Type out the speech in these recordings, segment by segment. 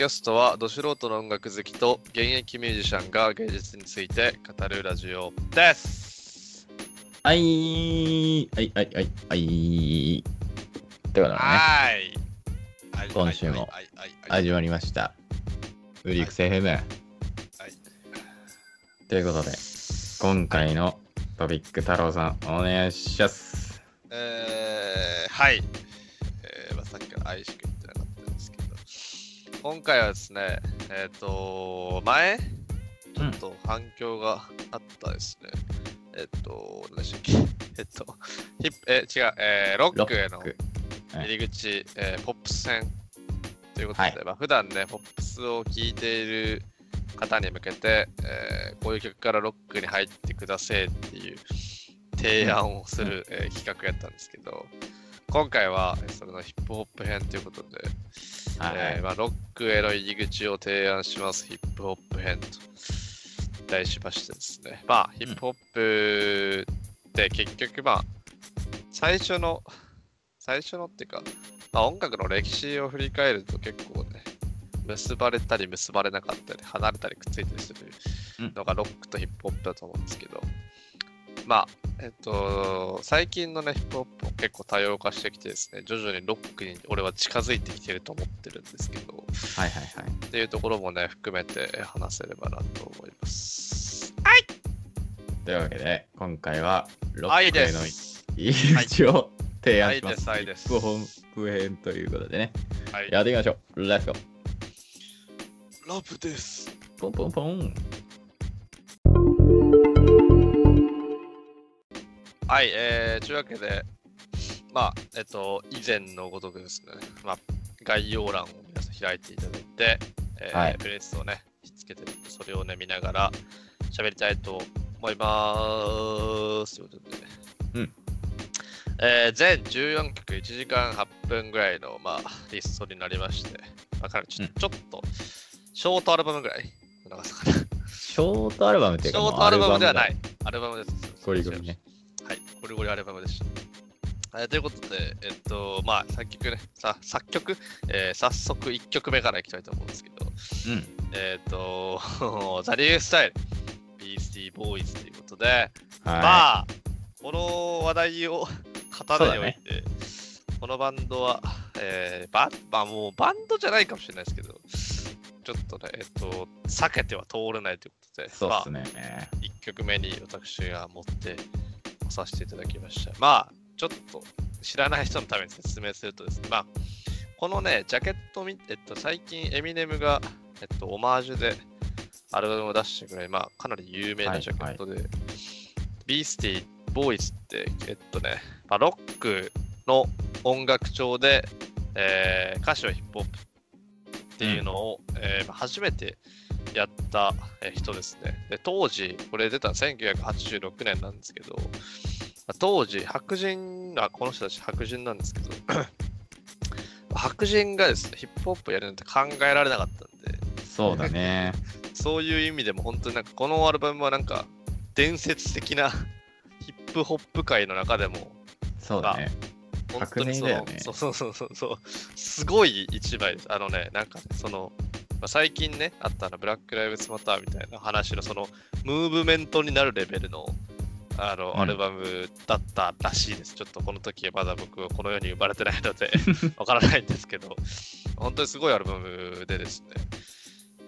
キャストは、ど素人の音楽好きと現役ミュージシャンが芸術について語るラジオです。はい、はい、はい、はい、はい。とい。うことでね、はい。今週も始まりました。ウリクス FM。はい。とい。うことで、今回のトピック太郎さん、お願い。します。えー、はい。えーまあ、さっきから愛しく今回はですね、えっ、と、前、ちょっと反響があったですね。えっ、と、何でしたっけ？えっ、と、ヒップ、え違う、えーロックへのはい。入り口、えーポップス編ということで、はい。まあ、普段ね、ポップスを聴いている方に向けて、えーこういう曲からロックに入ってくださいっていう提案をする、えー企画やったんですけど、今回はえーそれのヒップホップ編ということで、はい。えーまあ、ロックへの入り口を提案します、ヒップホップ編と題しましてですね。まあ、ヒップホップって結局、まあ、最初の、最初のっていうか、まあ、音楽の歴史を振り返ると結構ね、結ばれたり結ばれなかったり、離れたりくっついたりするのがロックとヒップホップだと思うんですけど、まあ、えっと、最近のね、ヒップホップも結構多様化してきてですね、徐々にロックに俺は近づいてきてると思ってるんですけど、はいはいはい。っていうところもね、含めて話せればなと思います。というわけで、今回はロはいでックへのす。入り口を提案します。はいですヒップホップ編ということでね、はい。やっていきましょう。レッツゴー。ラブです。ポンポンポン。はい、えー、というわけで、まあ、えっと、以前のごとくですね、まあ、概要欄を皆さん開いていただいて、えーはいプレイスをね、ひっつけてそれをね、見ながら喋りたいと思います。ということで、うんえー全14曲1時間8分ぐらいの、まあ、リストになりまして、まあ、かなりちょ,、うんちょっと、ショートアルバムぐらいの長さかな。ショートアルバムっていうか、ショートアルバムではなもい。アルバムです。ゴリゴリね。はい、ゴリゴリアルバムでした。はい、ということで、えっと、まあ、作曲ね、さ作曲、えー早速1曲目からいきたいと思うんですけど、うん。えっと、ザ・リュースタイル、ビースティー・ボーイズということで、はい。まあ、この話題を語るにおいそて、このバンドは、えーバンまあもうバンドじゃないかもしれないですけど、ちょっとね、えっと、避けては通れないということで、まあそうっすね。1曲目に私が持ってこさせていただきました。まあ、ちょっと知らない人のために説明するとですね、まあ、このね、ジャケットを見て、えっと、最近エミネムが、えっと、オマージュでアルバムを出したぐらい、まあ、かなり有名なジャケットで、ビースティー・ボーイズって、えっとね、まあ、ロックの音楽調で、えー歌詞はヒップホップっていうのを、えーまあ初めてやったえー人ですね。で当時、これ出たの1986年なんですけど、まあ当時、白人、あ、この人たち白人なんですけど、白人がですね、ヒップホップやるなんて考えられなかったんで、そうだね。そういう意味でも本当になんかこのアルバムはなんか伝説的な ヒップホップ界の中でもそうだね。本当にその、革命だよねそうそうそうそうそうすごい一枚です。あのね、なんかね、その、まあ、最近ね、あったあのブラック・ライブズ・マターみたいな話のそのムーブメントになるレベルのあの、うんアルバムだったらしいです。ちょっとこの時はまだ僕はこの世に生まれてないので わからないんですけど、本当にすごいアルバムでですね、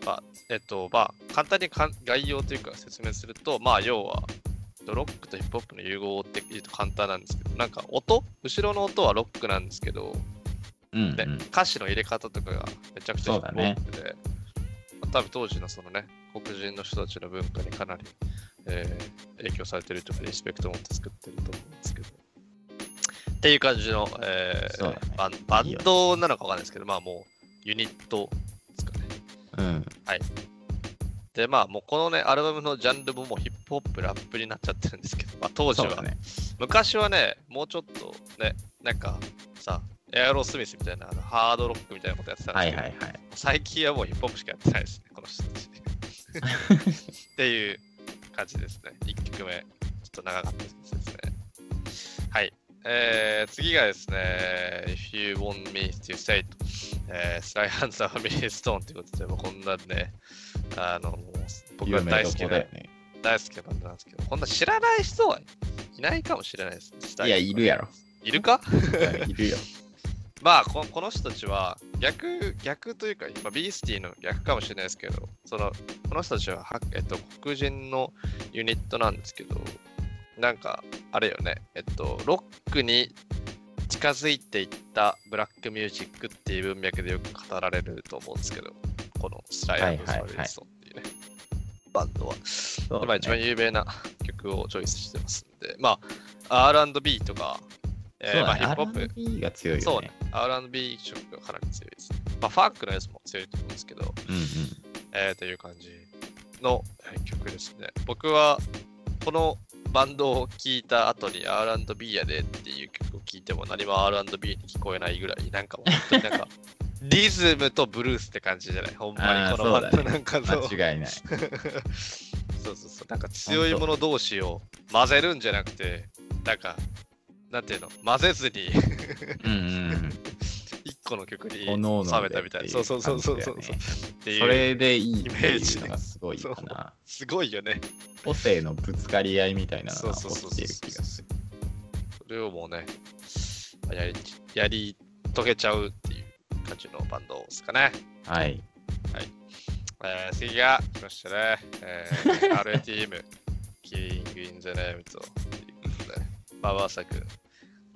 まあ、えっと、まあ、簡単に概要というか説明すると、まあ、要は、ロックとヒップホップの融合って言うと簡単なんですけど、なんか音後ろの音はロックなんですけど、でうんうん。歌詞の入れ方とかがめちゃくちゃヒップホそうだねまあ多分当時のそのね、黒人の人たちの文化にかなり、えー影響されてるというか、リスペクトを持って作ってると思うんですけど。っていう感じの、えーねバンバンドなのかわかんないですけど、まあもうユニットですかね。うん。で、まあもうこのね、アルバムのジャンルももうヒップホップ、ラップになっちゃってるんですけど、まあ当時は、ね。昔はね、もうちょっとね、なんかさ、エアロスミスみたいなあのハードロックみたいなことやってたんですけど、はいはいはい。最近はもうヒップホップしかやってないですね、この人たち。っていう感じですね。1曲目、ちょっと長かったですね。はい。えー、次がですね、If you want me to say とえースライハンザーファミリーストーンということで、もうこんなね、あの、僕が大好きなね。大好きなバンドなんですけど、こんな知らない人はいないかもしれないです。いや、いるやろ。いるか？いるよ。まあこ、この人たちは逆、逆というか、まあ、ビースティの逆かもしれないですけど、その、この人たちはは、えっと、黒人のユニットなんですけど、なんか、あれよね、えっと、ロックに近づいていったブラックミュージックっていう文脈でよく語られると思うんですけど、このスライアンド・サリストンっていうね、バンドは。そうでまあ一番有名な曲をチョイスしてますんで、まあ、R&B とか、えーまあ、ヒップホップ、R&B が強いよね。そうね、R&B 色がかなり強いですね。まあ、ファンクのやつも強いと思うんですけど、うんうん。えー、という感じのえー曲ですね。僕は、このバンドを聴いた後に R&B やでっていう曲を聴いても何も R&B に聞こえないぐらい、なんかもうなんか、リズムとブルースって感じじゃない？ほんまにこのバンドなんかの、間違いない。そうそうそう。なんか強いもの同士を混ぜるんじゃなくて、なんか、なんていうの、混ぜずにうん。一個の曲に収めたみたいな。そうそうそうそうそう。それでいいイメいージがすごいかな。すごいよね。個性のぶつかり合いみたいなのが起きてる気がする。それをもうね、やり、やり遂げちゃうっていう感じのバンドですかね。はい。えー、次が来ましたね。えー、RATM、キリング・イン・ザ・ネームということで、まあ、まさく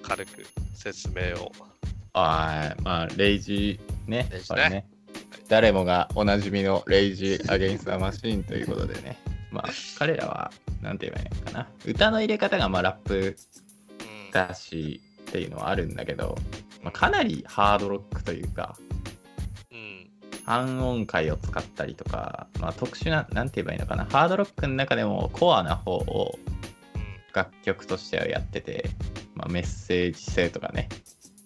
軽く説明を。ああ、まあ、レイジね。レイジねこれね誰もがおなじみのレイジ・アゲインスト・マシーンということでね。まあ、彼らは、なんて言えばいいのかな。歌の入れ方がまあラップうんだしっていうのはあるんだけど、まあ、かなりハードロックというか、うん。半音階を使ったりとか、まあ、特殊な、なんて言えばいいのかな。ハードロックの中でもコアな方をうん。楽曲としてはやってて、まあ、メッセージ性とかね、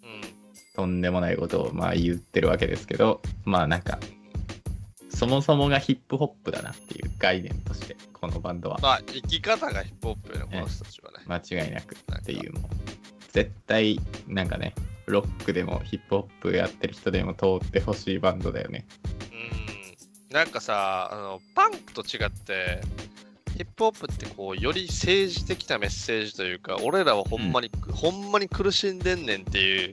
うん。とんでもないことをまあ言ってるわけですけど、まあなんか、そもそもがヒップホップだなっていう概念として、このバンドはまあ、生き方がヒップホップよね、この人たちはね。間違いなくっていうもう、絶対なんかね、ロックでもヒップホップやってる人でも通ってほしいバンドだよね。うん。なんかさ、あの、パンクと違って、ヒップホップってこう、より政治的なメッセージというか、俺らはほんまに、ほんまに苦しんでんねんっていう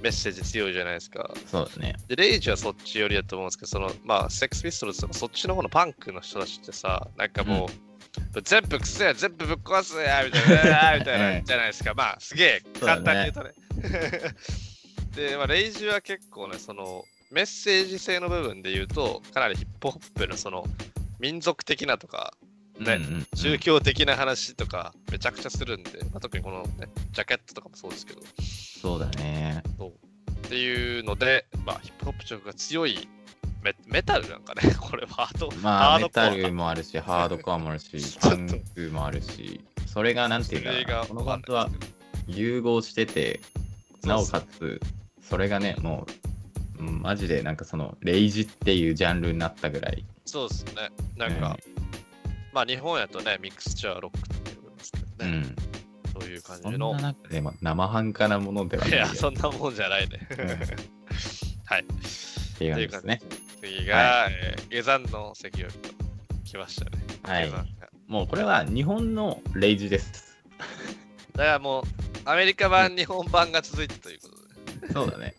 メッセージ強いじゃないですか。そうだね。で、レイジはそっち寄りだと思うんですけど、その、まあ、セックスピストルズとかそっちの方のパンクの人たちってさ、なんかもう、全部くせや、全部ぶっ壊すや、みたいな、みたいな、じゃないですか。まあ、すげえ、簡ね単に言うとね。で、まあ、レイジは結構ね、その、メッセージ性の部分で言うと、かなりヒップホップのその、民族的なとか、ね。うんうんうん。宗教的な話とか、めちゃくちゃするんで、まあ、特にこのね、ジャケットとかもそうですけど、そうだね。っていうので、まあ、ヒップホップ色が強いメメタルなんかね、これは。ハード、まあメハードコア。タルもあるし、ハードコアもあるし、パンクもあるし、それがなんていうかな、このバンドは融合してて、そうなおかつ、それがね、もう、うんマジでなんかその、レイジっていうジャンルになったぐらい。そうですね。なんか、まあ日本やとね、ミクスチャーロックって言われますけどうね、ん。そういう感そんじのでも生半可なものではないよいや、そんなもんじゃないね。うん はい。っていう感じですね。次が、はえー下山の石曜日と来ましたね。はいもうこれは日本のレイジです。だからもう、アメリカ版、日本版が続いてということで。そうだね。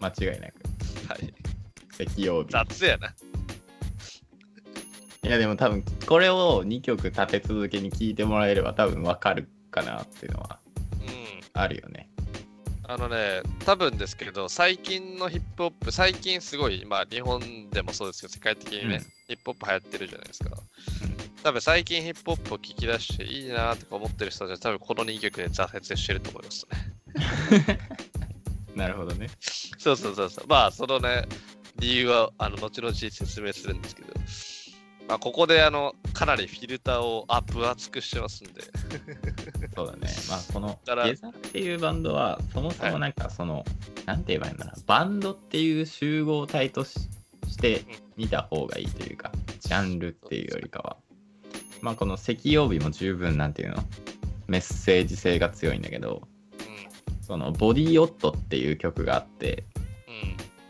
間違いなく。はい。石曜日。雑やな。いやでも多分これを2曲立て続けに聴いてもらえれば多分わかるかなっていうのはうん。あるよね。あのね、多分ですけど、最近のヒップホップ、最近すごい、まあ日本でもそうですけど、世界的にね、うんヒップホップ流行ってるじゃないですか。多分最近ヒップホップを聞き出していいなとか思ってる人たちは多分この2曲で挫折してると思いますね。なるほどね。そうそうそうそう。まあそのね、理由はあの後々説明するんですけど、まあここであの、かなりフィルターをアップ厚くしてますんで、そうだね。まあこのゲザっていうバンドはそもそもなんかその、なんて言えばいいんだろうバンドっていう集合体としして見た方がいいというか、ジャンルっていうよりかは。まあこの石曜日も十分なんていうの？メッセージ性が強いんだけど、そのボディオットっていう曲があって、うん。うん。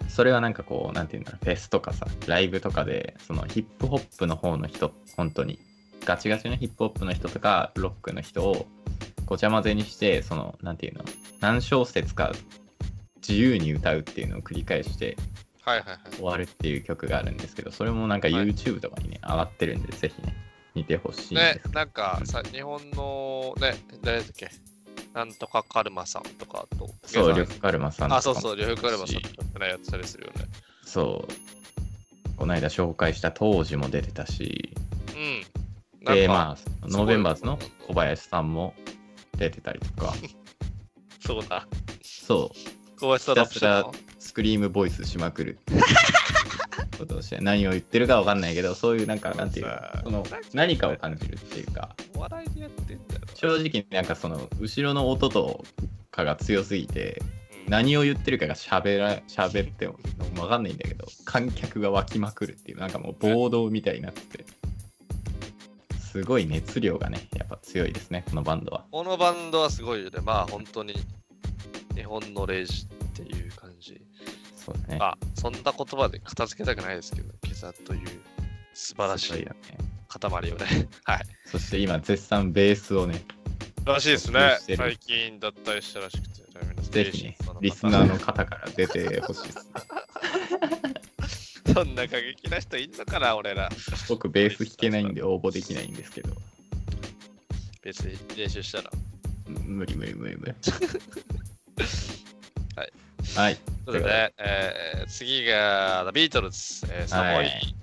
それはなんかこう、なんていうんだろう、フェスとかさ、ライブとかで、そのヒップホップの方の人、本当に、ガチガチのヒップホップの人とか、ロックの人をごちゃ混ぜにして、その、なんていうの、何小節か自由に歌うっていうのを繰り返してはいはいはい。終わるっていう曲があるんですけど、それもなんかはい。YouTube とかにね、上がってるんで、ぜひね、見てほしいんねなんかさ、日本のね、誰だっけ？なんとかカルマさんとかと。そう、呂布カルマさんとかあ、そうそう、も呂布カルマさんしとかね、やってたりするよね。そう。この間紹介した当時も出てたし、うん。なんで、かまあ、ノーベンバーズの小林さんも出てたりとか、そうだ。そう、小林さんだスクリームボイスしまくる。ことをして何を言ってるかわかんないけど、そういうなんか、なんていうその何かを感じるっていうか。正直なんかその、後ろの音とかが強すぎて、うん何を言ってるかが喋ら喋ってもわかんないんだけど観客が湧きまくるっていうなんかもう暴動みたいになっててすごい熱量がねやっぱ強いですねこのバンドはこのバンドはすごいよね。まあ本当に日本のレイジっていう感じ。そうだねまあそんな言葉で片付けたくないですけど、ケザという素晴らしい塊をね。はい。そして今絶賛ベースをねらしいですね最近脱退したらしくて。ぜひねリスナーの方から出てほしいです そんな過激な人いんのかな、俺ら。僕ベース弾けないんで応募できないんですけど別に練習したら。無理無理無理無理はい はい。ということで、えー次がビートルズ、えー、サモイ、はい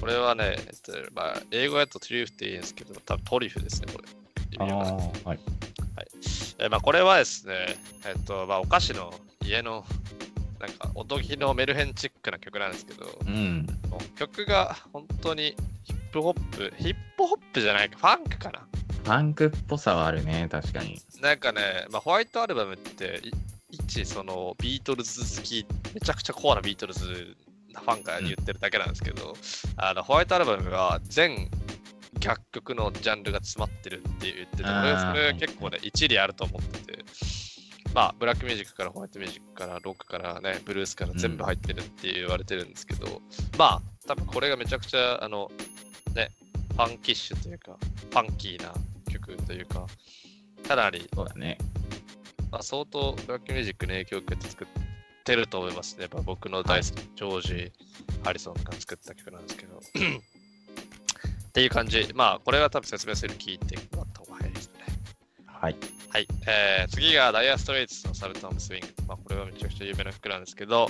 これはね、えっとまあ、英語だとトリュフって言うんですけど、多分トリュフですね、これ。はーはい。えーまあ、これはですね、えっとまあ、お菓子の家のなんかおとぎのメルヘンチックな曲なんですけど、うん。曲が本当にヒップホップ、ヒップホップじゃないか、ファンクかな。ファンクっぽさはあるね確かに。なんかね、まあ、ホワイトアルバムって、い一そのビートルズ好き、めちゃくちゃコアなビートルズなファンが言ってるだけなんですけど、あのホワイトアルバムが全楽曲のジャンルが詰まってるって言ってて、それ結構ね、一理あると思ってて、まあ、ブラックミュージックからホワイトミュージックからロックからね、ブルースから全部入ってるって言われてるんですけど、まあ、多分これがめちゃくちゃ、あの、ね、ファンキッシュというか、ファンキーな曲というか、かなりそうだねまあ、相当ブラックミュージックに影響を受けて作ってると思いますね。やっぱ僕の大好き、ジョージ・ハリソンが作った曲なんですけど。っていう感じ。まあ、これは多分説明する聞いてもらった方が早いですね。はいはい。えー、次がダイヤストレイツのサルトムスウィング。まあ、これはめちゃくちゃ有名な曲なんですけど、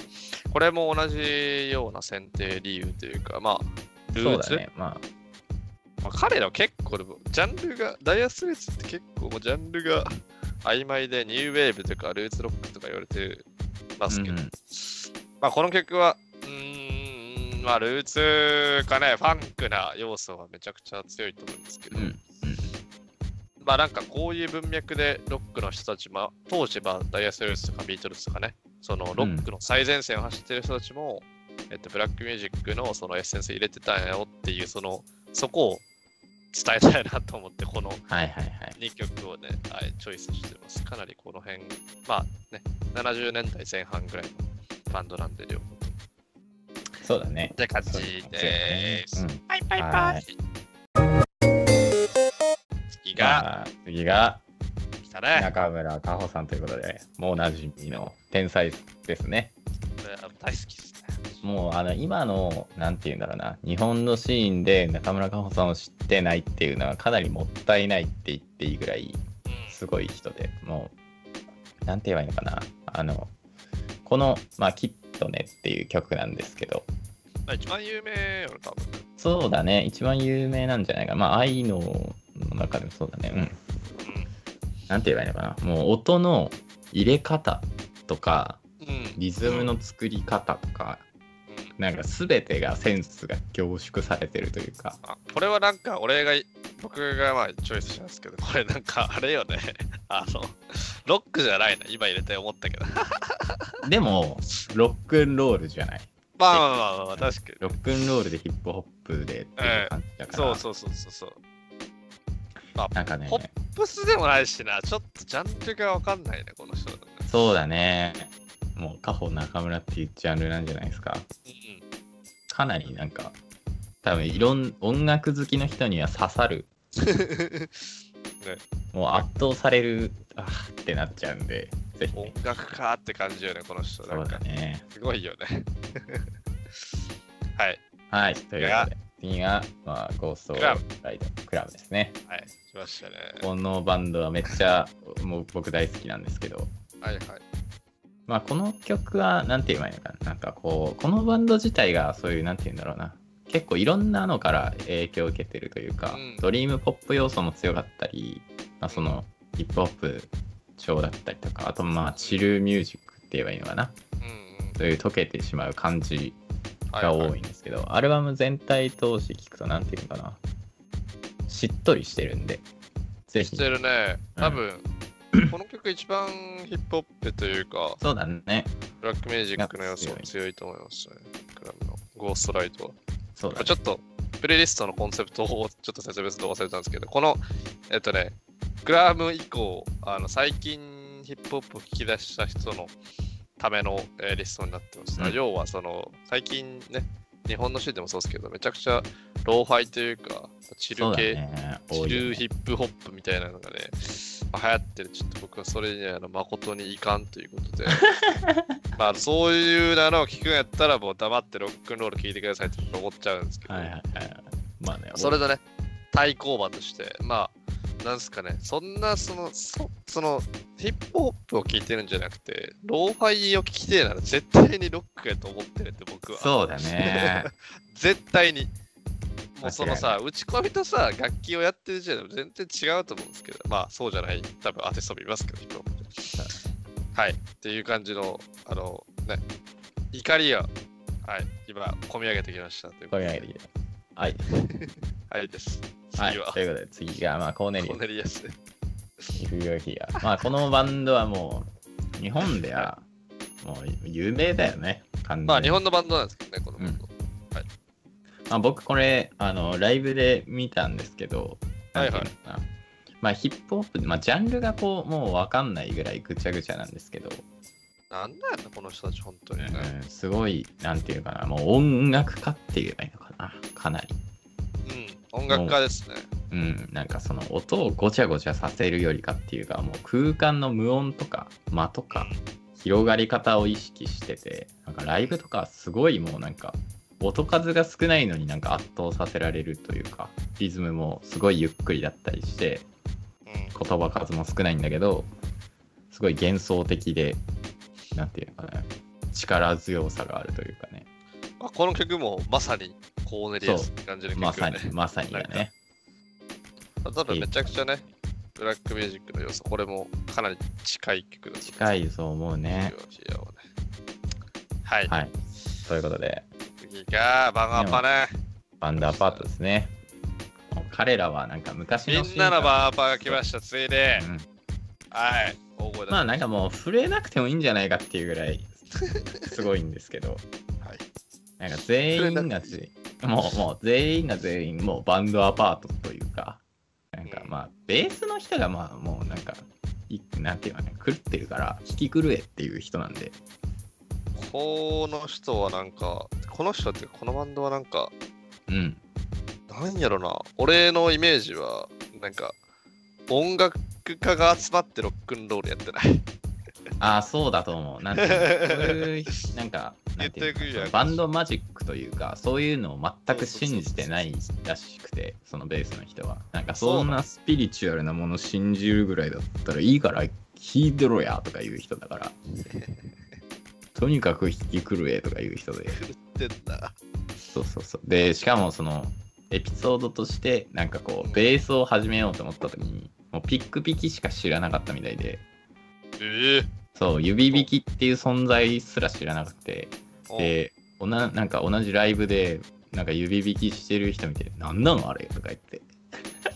これも同じような選定理由というか、まあ、ルそうーツ、だねまあまあ、彼らは結構でも、ジャンルが、ダイヤストレイツって結構ジャンルが曖昧で、ニューウェーブとかルーツロックとか言われてますけど、うんうん。まあこの曲は、うーん、まあルーツかね、ファンクな要素はめちゃくちゃ強いと思うんですけど、うんうん。まあなんかこういう文脈でロックの人たち、まあ当時まあダイヤストレイツとかビートルズとかね、そのロックの最前線を走ってる人たちも、えっと、ブラックミュージックのそのエッセンス入れてたんやよっていう、その、そこを伝えたいなと思って、このはいはいはい2曲をね、はい、チョイスしてます。かなりこの辺、まあね、70年代前半ぐらいのバンドなんで、両方。そうだねって感じです。うんバイバイバはイ。次がが次が。中村佳穂さんということでもうおなじみの天才ですねこれ大好きですね。もうあの今のなんて言うんだろうな。日本のシーンで中村佳穂さんを知ってないっていうのはかなりもったいないって言っていいぐらいうん。すごい人で。もうなんて言えばいいのかな。あのこの「まあ、きっとね」っていう曲なんですけど。まあ一番有名よね、多分。そうだね。一番有名なんじゃないかな。まあ愛のの中でもそうだね。うん。うん。なんて言えばいいのかな。もう音の入れ方とかうん。リズムの作り方とかうん。なんか全てがセンスが凝縮されてるというか。あこれはなんか俺が僕がまあチョイスしたんですけどこれなんかあれよね。あのロックじゃないな今入れて思ったけど。でもロックンロールじゃない？まあまあまあまあ、まあ、確かに。ロックンロールでヒップホップでっていう感じだから、そうそうそうそうそう。なんかね。ポップスでもないしな。ちょっとジャンルがわかんないねこの人、ね、そうだねもう、カホ中村っていうジャンルなんじゃないですか。うんかなりなんか、多分いろん、音楽好きの人には刺さる、もう圧倒される、あーってなっちゃうんで、ぜひ音ね、楽かって感じよね、この人。なんかだね。すごいよね。はい。はい、ということで、次が、まあ、ゴーストクライドクラブですね。はい。来ましたね。このバンドはめっちゃもう僕大好きなんですけど、はいはい。まあ、この曲は、なんて言えばいいのかな、なんかこう、このバンド自体がそういう、なんて言うんだろうな、結構いろんなのから影響を受けてるというか、うん。ドリームポップ要素も強かったり、まあ、そのヒップホップ調だったりとか、あとまあ、チルミュージックって言えばいいのかな、うんうん。そういう溶けてしまう感じはいが多はいんですけど、アルバム全体通して聞くと、なんていうのかな、しっとりしてるんで、ぜひ。し、てるね。うん。多分、この曲一番ヒップホップというか、そうだね、ブラックミュージックの要素が強いと思いますね。クラブのゴーストライトは。そうだねちょっと、プレイリストのコンセプトをちょっと説明すると忘れたんですけど、この、えっとね、グラム以降、あの最近ヒップホップを聞き出した人のための、えーリストになってます。うん要は、その、最近ね、日本のシーンでもそうですけど、めちゃくちゃローファイというか、チル系、ね、ねルヒップホップみたいなのがね、まあ流行ってる。ちょっと僕はそれにはあの誠に遺憾ということで、まあそういうのを聞くんやったらもう黙ってロックンロール聞いてくださいって思っちゃうんですけど、はいはいはい。まあね、それとね、対抗馬として、まあ、なんすかね、そんなその、そその、ヒップホップを聞いてるんじゃなくて、ローファイを聞きてえなら絶対にロックやと思ってるって僕は。そうだね。絶対に。もうその間さ、打ち込みとさ、楽器をやってる時点で全然違うと思うんですけど、まあそうじゃない、多分アーティストもいますけど、ヒップホップで。はい。っていう感じの、あの、ね、怒りが、はい、今、込み上げてきましたという込み上げてきた。はい。はいです。はい。次は、ということで、次が、まあ、コーネリコーネリアスで。イフヨヒア。まあ、このバンドはもう、日本では、もう有名だよね。まあ日本のバンドなんですけどね、このバンド。まあ、僕これあのライブで見たんですけど、はいはい。まあ、ヒップホップ、まあ、ジャンルがこうもう分かんないぐらいぐちゃぐちゃなんですけど、なんだよな、この人たち、本当に。ね。うん、すごいなんていうかな。もう音楽家って言えばいいのかな。かなり、うん、音楽家ですね。うん、なんかその音をごちゃごちゃさせるよりかっていうかもう空間の無音とか間とか広がり方を意識しててなんかライブとかすごいもうなんか音数が少ないのになんか圧倒させられるというかリズムもすごいゆっくりだったりしてうん。言葉数も少ないんだけどすごい幻想的でなんていうのかな力強さがあるというかね。あこの曲もまさにコーネリアスって感じの曲、ね、まさにまさにだね。ただめちゃくちゃね、ブラックミュージックの要素、これもかなり近い曲だと近いと思うね。ね。はい。はい。ということで次がバンアッパね。バンダーパートですね彼らはなんか昔のみんなのバンアッパが来ました、ついで。うんはい。大声だ。まあなんかもう触れなくてもいいんじゃないかっていうぐらいすごいんですけどはい。なんか全員がぜもうもう全員が全員もうバンドアパートというかなんかうんまあベースの人がまあもうなんかいなんていうかね狂ってるから引き狂えっていう人なんでこの人はなんか、この人っていうかこのバンドはなんか、うん。なんやろな、俺のイメージは、なんか、音楽家が集まってロックンロールやってない。ああそうだと思う。なん ていうなんかバンドマジックというかそういうのを全く信じてないらしくてそのベースの人は。なんかそんなスピリチュアルなもの信じるぐらいだったらいいから弾いてろやとか言う人だから とにかく弾き狂えとか言う人で。ってんだ。そうそうそう。でしかもそのエピソードとしてなんかこうベースを始めようと思った時にもうピックピキしか知らなかったみたいで。ええ。そう指弾きっていう存在すら知らなくて。おでおななんか同じライブでなんか指弾きしてる人見て「なんなのあれ?」とか言って。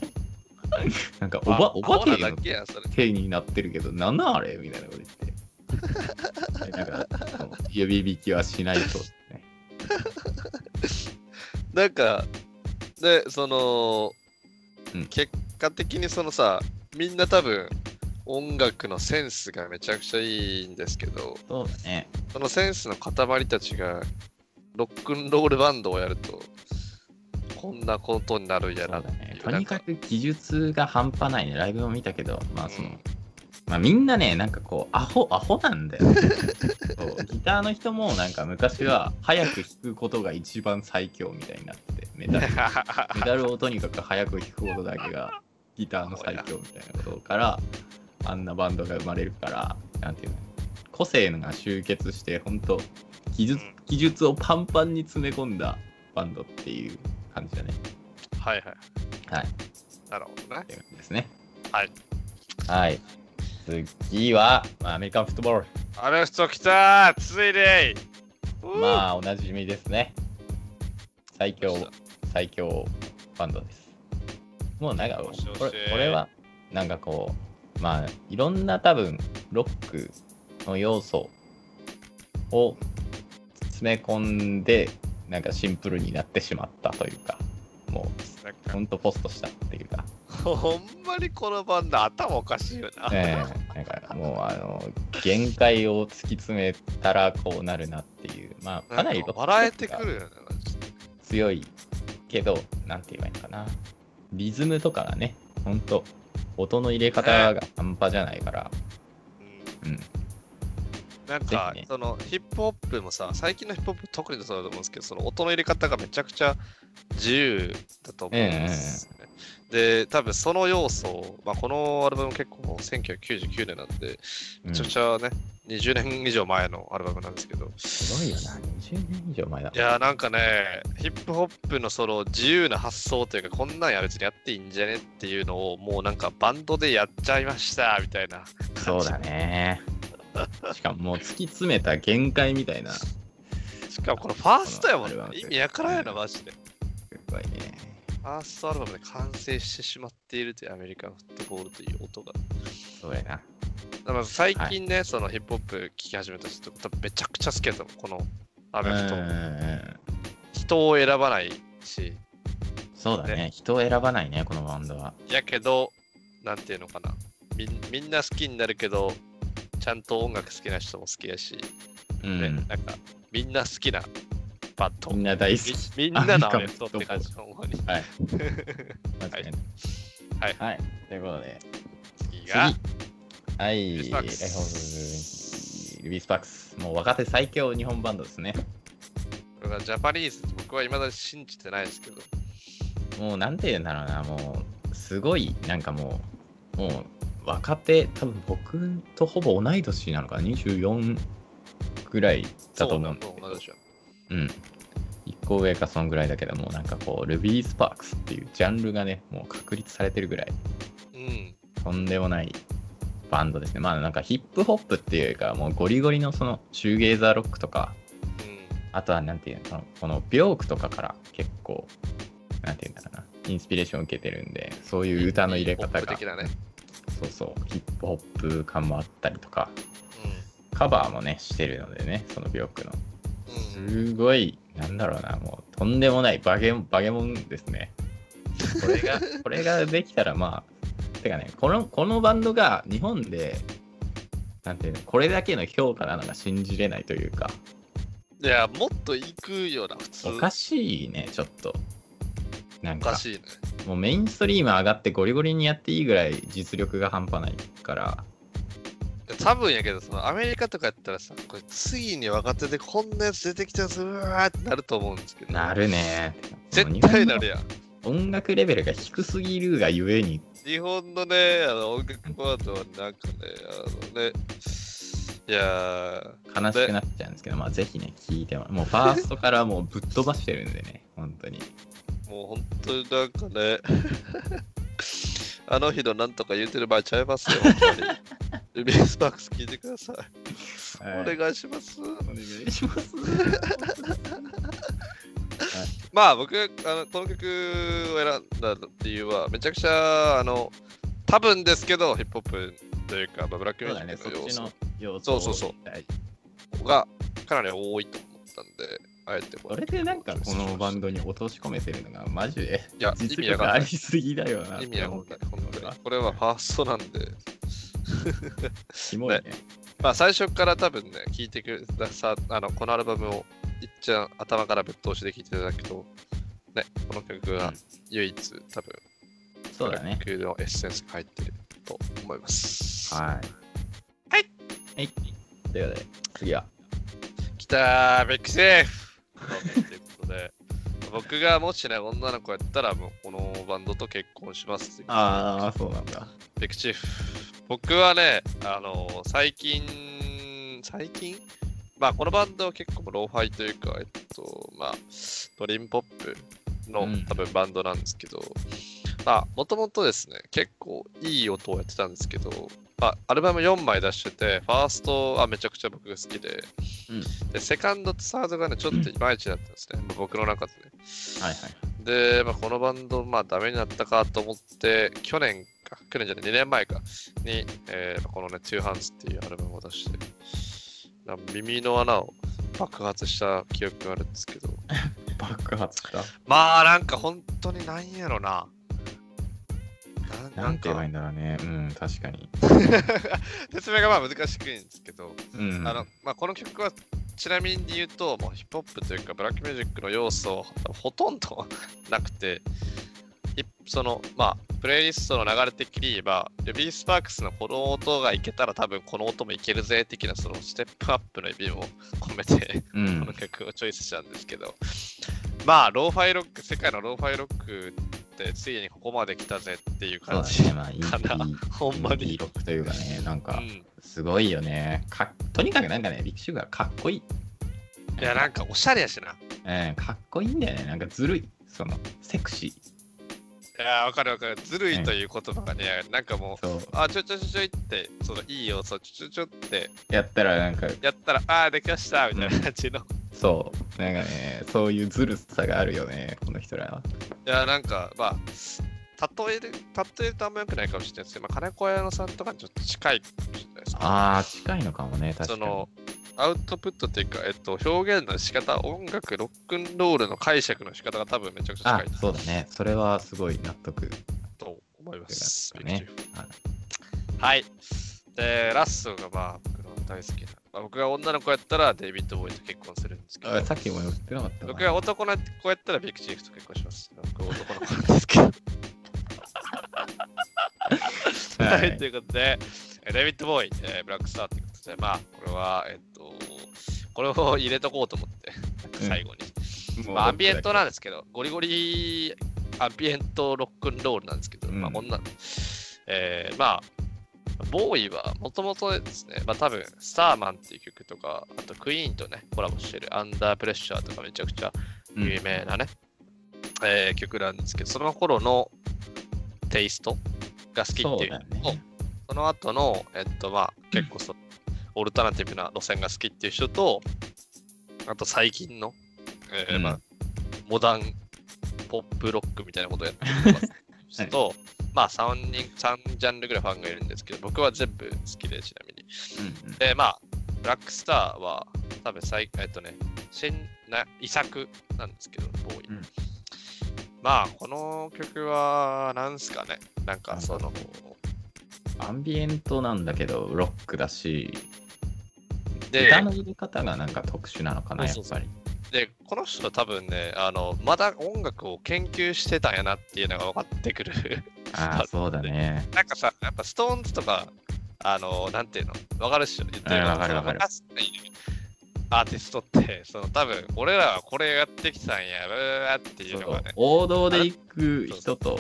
なんかおばあお化けの。手になってるけど「なんなんあれ?」みたいなこと言って。で なんか指弾きはしないとね なんか、で、その、うん結果的にそのさ、みんな多分、音楽のセンスがめちゃくちゃいいんですけど、そうだね。そのセンスの塊たちがロックンロールバンドをやると、こんなことになるんやな。ねとにかく。く技術が半端ないね。ライブも見たけど、まあその、うんまあみんなね、なんかこう、アホ、アホなんだよ。そうギターの人もなんか昔は早く弾くことが一番最強みたいになってて、メタル。メタルをとにかく早く弾くことだけがギターの最強みたいなことからあんなバンドが生まれるからなんていうの個性が集結して本当技術うん技術をパンパンに詰め込んだバンドっていう感じだね。はいはい。はい。なるほどねっ。ていう感じですね。はい。はい。次は、まあ、アメリカンフットボール。アメフト来たーついでまあおなじみですね。最強最強バンドです。もうなんかこれこれはなんかこうまあいろんな多分ロックの要素を詰め込んでなんかシンプルになってしまったというかもうほんとポストしたっていうか、ほんまにこのバンド頭おかしいよな。ええなんかもうあの限界を突き詰めたらこうなるなっていうまあかなりなんか笑えてくるよね。強いけど、なんて言えばいいのかな。リズムとかがね、ほんと、音の入れ方が半端じゃないから、うんうん。なんか、ね。そのヒップホップもさ、最近のヒップホップ特にそうだと思うんですけど、その音の入れ方がめちゃくちゃ自由だと思うんです、ね。で、多分その要素を、まあ、このアルバム結構1999年なんで、うん。めちゃくちゃね、20年以上前のアルバムなんですけど、すごいよな、20年以上前だ。いやーなんかね、ヒップホップのその自由な発想というか、こんなんや別にやっていいんじゃねっていうのを、もうなんかバンドでやっちゃいましたみたいな。そうだね。しかももう突き詰めた限界みたいな、すしかもこのファーストやもんね。意味やからんやな、マジで。ごいね。ファーストアルバムで完成してしまっているというアメリカンフットボールという音が。そうやな。だから最近ね、そのヒップホップ聴き始めた人多分めちゃくちゃ好きだと思う、このアメフト人を選ばないし、そうだね。人を選ばないね、このバンドは。やけど、なんていうのかな。みんみんな好きになるけど、ちゃんと音楽好きな人も好きやし、ねうん。なんかみんな好きなバット。みんな大好き。みみんなのアメフトって感じ、ほんまに。はい。間違い。はいはい。ということで、次が、はい、ルビースパックスえほんルビースパックス。もう若手最強日本バンドですね。ジャパニーズって僕は未だに信じてないですけど、もうなんて言うんだろうな、もう、すごい、なんかもう、もう、若手、多分僕とほぼ同い年なのかな、24ぐらいだと思うんだけどそうん。一個上かそんぐらいだけども、なんかこう、ルビースパークスっていうジャンルがね、もう確立されてるぐらい、うん。とんでもないバンドですね。まあなんかヒップホップっていうか、もうゴリゴリのそのシューゲーザーロックとか、あとはなんていうの、このこのビョークとかから結構、なんていうんだろうな、インスピレーションを受けてるんで、そういう歌の入れ方が、プ的なね。そうそう、ヒップホップ感もあったりとか、うカバーもね、してるのでね、そのビョークの。ん。うん。すごい、なんだろうな、もうとんでもないバゲバゲモンですね。これが、これができたらまあ、てかね、この、このバンドが日本で、なんていうの、これだけの評価なのが信じれないというか、いや、もっと行くような、普通。おかしいね、ちょっと。なんか、ね。もうメインストリーム上がってゴリゴリにやっていいぐらい実力が半端ないから、多分やけど、そのアメリカとかやったらさ、これ次に若手でこんなやつ出てきたやつ、うわーってなると思うんですけど。なるね。絶対なるややん。音楽レベルが低すぎるがゆえに、日本のね、あの音楽バンドはなんかね、あのね、いやー、悲しくなっちゃうんですけど、まあぜひね、聞いても、もうファーストからもうぶっ飛ばしてるんでね、本当に。もう本当になんかね、あの日のなんとか言うてる場合ちゃいますよ、本当に。ルビースパークス聞いてください。お願いします。お願いします。まあ僕あのこの曲を選んだ理由はめちゃくちゃあの多分ですけどヒップホップというか、まあ、ブラックミュージックの要素そっちの要素そうそうそうう。がかなり多いと思ったんであえてこそれでなんかこのバンドに落とし込めてるのがマジでいや意実力ありすぎだよな。意味わかんない本当にここれはファーストなんでキモいね。まあ最初から多分ね、聴いてくださ、あの、このアルバムをいっちゃん頭からぶっ通しで聴いていただくと、ね、この曲がうん唯一多分、そうだね。曲のエッセンスが入ってると思います。はい。はい。はい。ということで、次は。きたー、ベックセーフということで、僕がもしね、女の子やったら、もうこのバンドと結婚しますってああ、そうなんだ。ベクチーフ。僕はね、あの最近、最近？まあ、このバンドは結構ローファイというか、えっと、まあ、ドリームポップのうん。多分バンドなんですけど、まあ、もともとですね、結構いい音をやってたんですけど、まあ、アルバム4枚出してて、ファーストはめちゃくちゃ僕が好きで、うんで、セカンドとサードがね、ちょっといまいちだったんですね、まあ僕の中でね。はいはい。で、まあ、このバンド、まあ、ダメになったかと思って、去年か、去年じゃない、2年前かに、えーこのね、Two Hands っていうアルバムを出して、耳の穴を爆発した記憶があるんですけど、爆発した？まあ、なんか本当になんやろな。ななんて言えばいいんだろうね。うん、確かに。説明がまあ難しくいんですけど、うん。あのまあ、この曲はちなみに言うと、もうヒップホップというかブラックミュージックの要素ほとんど なくて、そのまあ、プレイリストの流れ的に言えば、ルビー・スパークスのこの音がいけたら多分この音もいけるぜ的なそのステップアップの意味も 込めて、うこのん。曲をチョイスしたんですけど、まあ、ローファイロック、世界のローファイロックついにここまで来たぜっていう感じ。そうだね。まあ、ほんまにロックというかね、なんか、うんすごいよね。かとにかくなんかね、ビッグシュガーかっこいい。いや、なんかおしゃれやしな。うん、かっこいいんだよね。なんかずるい。その、セクシー。いやー、わかるわかる。ずるいという言葉がね、なんかもう、そう。あ、ちょちょちょちょいって、そのいい要素、ちょちょちょってやったらなんか、やったら、あー、できましたみたいな感じの。そう。なんかね、そういうずるさがあるよね、この人らは。いや、なんか、まあ、例える、例えるとあんまよくないかもしれないですけど、まあ、金子屋野さんとかにちょっと近いかもしれないですね。ああ、近いのかもね、確かに。その、アウトプットっていうか、えっと、表現の仕方、音楽、ロックンロールの解釈の仕方が多分めちゃくちゃあ近いそうだね。それはすごい納得。と思います。ねはいはい。で、ラストがまあ僕の大好きな。まあ、僕が女の子やったらデイビッド・ボーイと結婚するんですけどあ、さっきも言ってなかったわ僕が男の子やったらビッグチーフと結婚します。僕は男の子なんですけど。は はいい、ということで、えデイビッド・ボーイ、えーブラックスターということで、まあ、これは、えっと、これを入れとこうと思って、最後に。もうまあ、アンビエントなんですけど、ゴリゴリアンビエントロックンロールなんですけど、まあ、うんこんな、えー、まあ、ボーイはもともとですね、まあ多分、スターマンっていう曲とか、あとクイーンとね、コラボしてるアンダープレッシャーとかめちゃくちゃ有名なね、えー曲なんですけど、その頃のテイストが好きそうっていうのと、だよね。その後の、えっとまあ、結構そ、オルタナティブな路線が好きっていう人と、あと最近の、えーうん。まあ、モダンポップロックみたいなことをやってる人 と、まあ3人、三ジャンルぐらいファンがいるんですけど、僕は全部好きで、ちなみに。うんうんで、まあ、ブラックスターは、多分最、えっとね、新な遺作なんですけど、ボーイ。うんまあ、この曲は、なんすかね、なんかその、アンビエントなんだけど、ロックだし、で歌の入れ方がなんか特殊なのかな、やそうそうそうっぱり。で、この人多分ね、あの、まだ音楽を研究してたんやなっていうのが分かってくる。ああ、そうだね。なんかさ、やっぱストーンズとか、あの、なんていうの、分かるっしょ、言ってるうんわかるわかるアーティストって、その多分、俺らはこれやってきたんや、うーっていうのがね。王道で行く人と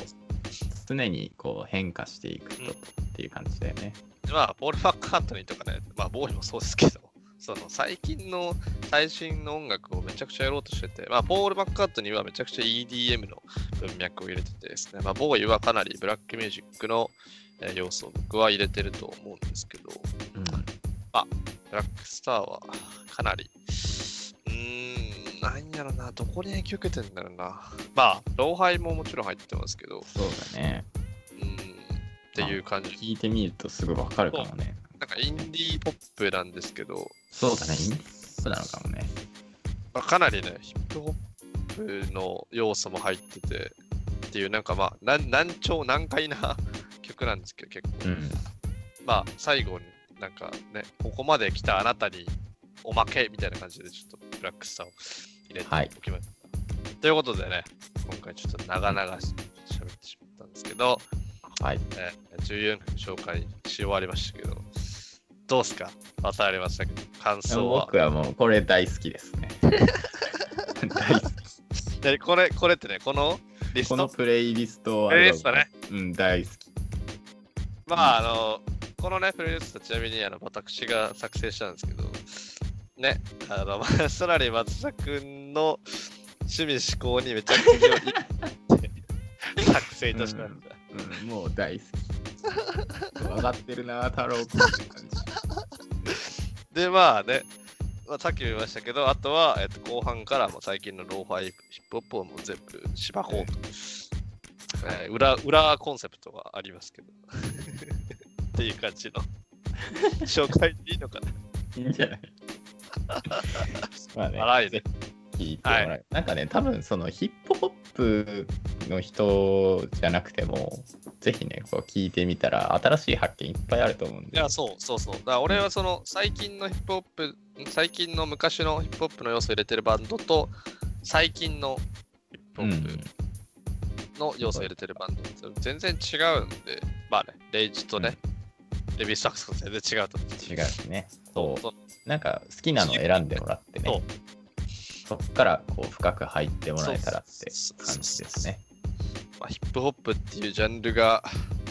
常にこう変化していく人とっていう感じだよね。まあ、ポール・マッカートニーとかね、まあ、ボーイもそうですけど、その最近の最新の音楽をめちゃくちゃやろうとしてて、まあ、ポール・マッカートニーはめちゃくちゃ EDM の文脈を入れててですね、まあ、ボーイはかなりブラックミュージックのえー要素を僕は入れてると思うんですけど、うん、ブラックスターはかなり、うーん、なんやろな、どこに影響受けてんだろうな。まあ、ローハイももちろん入ってますけど、そうだね。うーん、っていう感じ。聞いてみるとすぐわかるかもね。なんかインディーポップなんですけど、そうだね。インディープなのかもね。まあ、かなりね、ヒップホップの要素も入ってて、っていう、なんかまあ、なん難聴、難解な 曲なんですけど、結構。うん。まあ、最後になんかね、ここまで来たあなたにおまけみたいな感じで、ちょっとブラックスターを入れてはいおきました。ということでね、今回ちょっと長々し喋ってしまったんですけど、はい。えー14分紹介し終わりましたけど、どうすか？渡ありましたけど、感想は？僕。はもうこれ大好きですね。大好き。でこれ、これってね、このリスト？このプレイリストは、プレイリストね。うん、大好き。まあ、あの、このね、プレイリストちなみにあの私が作成したんですけど、ね、あの、まあソラリ松田君の趣味思考にめちゃくちゃ 作成いたしました。うん、もう大好き。上がってるな、太郎君って感じ。で、まあね、まあ、さっきも言いましたけど、あとは、えっと、後半からもう最近のローファイヒップホップをもう全部しばこうと。えー裏裏コンセプトがありますけど。っていう感じの 紹介でいいのかな。いいんじゃない？まあね、荒いね聞いてもらえ、なんかね、多分そのヒップホップの人じゃなくても、ぜひね、こう聞いてみたら、新しい発見いっぱいあると思うんで。いや、そうそうそう。だから俺はその最近のヒップホップ、最近の昔のヒップホップの要素を入れてるバンドと、最近のヒップホップの要素を入れてるバンド、全然違うんで、まあね、レイジとね、レビースタックスと全然違うと思う違うね。そう。そうなんか好きなの選んでもらってね。そっからこう深く入ってもらえたらって感じですね。まあ、ヒップホップっていうジャンルが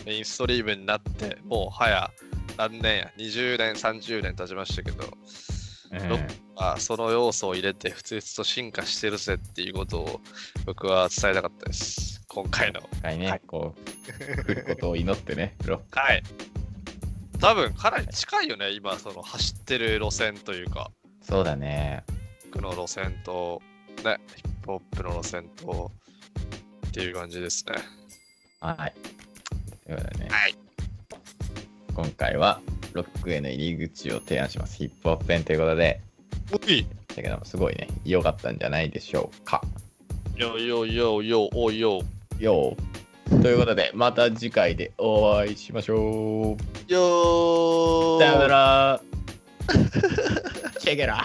メインストリームになって、もう早何年や、20年、30年経ちましたけど、うんロまあ、その要素を入れて、普通と進化してるぜっていうことを僕は伝えたかったです。今回の。一回ね、はいこう、来ることを祈ってね、ロックはい。多分かなり近いよね、今、その走ってる路線というか、そうだね。僕の路線と、ね、ヒップホップの路線と、っていう感じですね。はい。ということでね、はい。今回はロックへの入り口を提案します。ヒップホップ編ということで、ういだけどもすごいね、良かったんじゃないでしょうか。よよよよおよよー。ということで、また次回でお会いしましょう。よーさよなら。チェケラ。